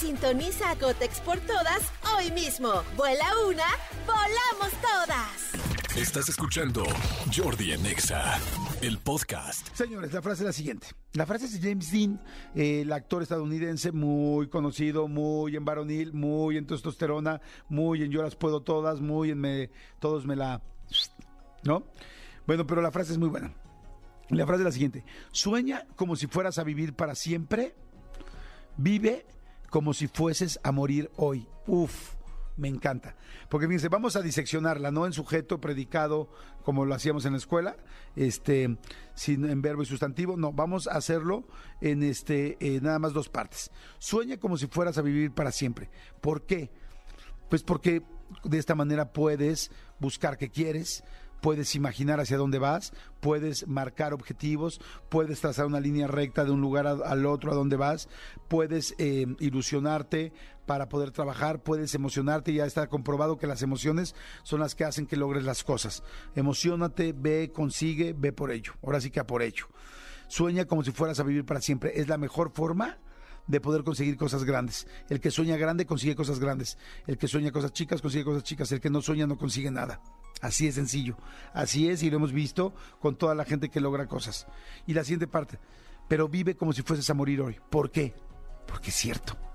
Sintoniza a Cotex por todas hoy mismo. Vuela una, volamos todas. Estás escuchando Jordi Anexa, el podcast. Señores, la frase es la siguiente. La frase es de James Dean, eh, el actor estadounidense muy conocido, muy en varonil, muy en testosterona, muy en yo las puedo todas, muy en me, todos me la... ¿No? Bueno, pero la frase es muy buena. La frase es la siguiente. Sueña como si fueras a vivir para siempre. Vive como si fueses a morir hoy. Uf me encanta. Porque fíjense, vamos a diseccionarla, no en sujeto, predicado, como lo hacíamos en la escuela, este, sin en verbo y sustantivo, no, vamos a hacerlo en este, eh, nada más dos partes. Sueña como si fueras a vivir para siempre. ¿Por qué? Pues porque de esta manera puedes buscar qué quieres, puedes imaginar hacia dónde vas, puedes marcar objetivos, puedes trazar una línea recta de un lugar al otro a dónde vas, puedes eh, ilusionarte para poder trabajar, puedes emocionarte, ya está comprobado que las emociones son las que hacen que logres las cosas. Emocionate, ve, consigue, ve por ello. Ahora sí que a por ello. Sueña como si fueras a vivir para siempre. Es la mejor forma de poder conseguir cosas grandes. El que sueña grande consigue cosas grandes. El que sueña cosas chicas consigue cosas chicas. El que no sueña no consigue nada. Así es sencillo. Así es y lo hemos visto con toda la gente que logra cosas. Y la siguiente parte. Pero vive como si fueses a morir hoy. ¿Por qué? Porque es cierto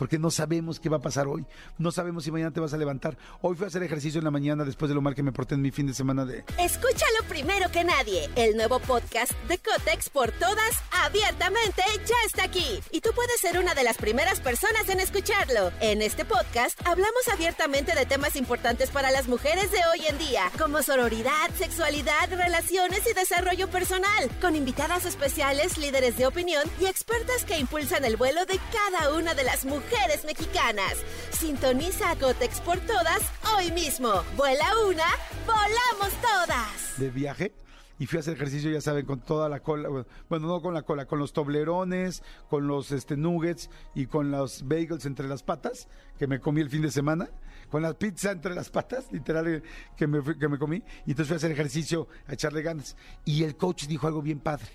porque no sabemos qué va a pasar hoy. No sabemos si mañana te vas a levantar. Hoy fui a hacer ejercicio en la mañana después de lo mal que me porté en mi fin de semana de... Escúchalo primero que nadie. El nuevo podcast de Cotex por todas, abiertamente, ya está aquí. Y tú puedes ser una de las primeras personas en escucharlo. En este podcast hablamos abiertamente de temas importantes para las mujeres de hoy en día, como sororidad, sexualidad, relaciones y desarrollo personal, con invitadas especiales, líderes de opinión y expertas que impulsan el vuelo de cada una de las mujeres mujeres mexicanas. Sintoniza a Gotex por todas hoy mismo. Vuela una, volamos todas. De viaje y fui a hacer ejercicio, ya saben, con toda la cola, bueno, no con la cola, con los toblerones, con los este, nuggets y con los bagels entre las patas, que me comí el fin de semana, con la pizza entre las patas, literal, que me, que me comí, y entonces fui a hacer ejercicio, a echarle ganas. Y el coach dijo algo bien padre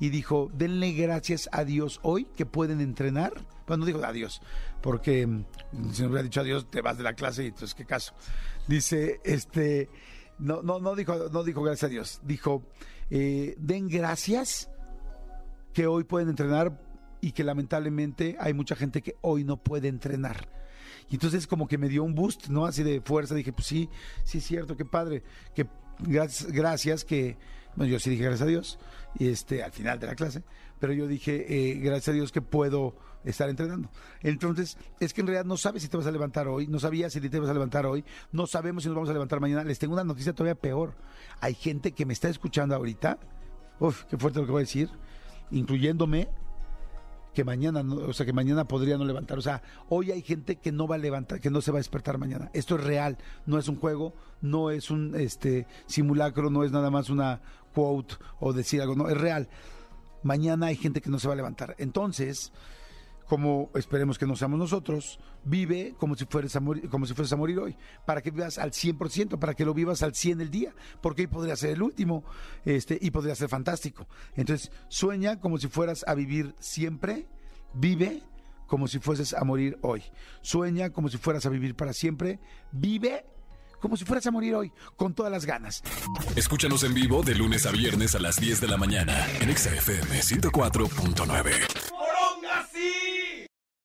y dijo, denle gracias a Dios hoy que pueden entrenar. Bueno, no dijo adiós, porque mm, si no hubiera dicho adiós, te vas de la clase y entonces, ¿qué caso? Dice, este, no, no, no dijo, no dijo gracias a Dios, dijo, eh, den gracias que hoy pueden entrenar y que lamentablemente hay mucha gente que hoy no puede entrenar. Y entonces como que me dio un boost, ¿no? Así de fuerza, dije, pues sí, sí es cierto, qué padre, que gracias, gracias que bueno, yo sí dije gracias a Dios, y este, al final de la clase, pero yo dije eh, gracias a Dios que puedo estar entrenando. Entonces, es que en realidad no sabes si te vas a levantar hoy, no sabías si te vas a levantar hoy, no sabemos si nos vamos a levantar mañana. Les tengo una noticia todavía peor. Hay gente que me está escuchando ahorita, uf, qué fuerte lo que voy a decir, incluyéndome, que mañana, o sea, que mañana podría no levantar. O sea, hoy hay gente que no va a levantar, que no se va a despertar mañana. Esto es real, no es un juego, no es un este simulacro, no es nada más una quote o decir algo, no, es real. Mañana hay gente que no se va a levantar. Entonces, como esperemos que no seamos nosotros, vive como si fueras a morir, como si fueras a morir hoy, para que vivas al 100%, para que lo vivas al 100 el día, porque hoy podría ser el último, este y podría ser fantástico. Entonces, sueña como si fueras a vivir siempre, vive como si fueses a morir hoy. Sueña como si fueras a vivir para siempre, vive como si fueras a morir hoy, con todas las ganas. Escúchanos en vivo de lunes a viernes a las 10 de la mañana en XFM 104.9.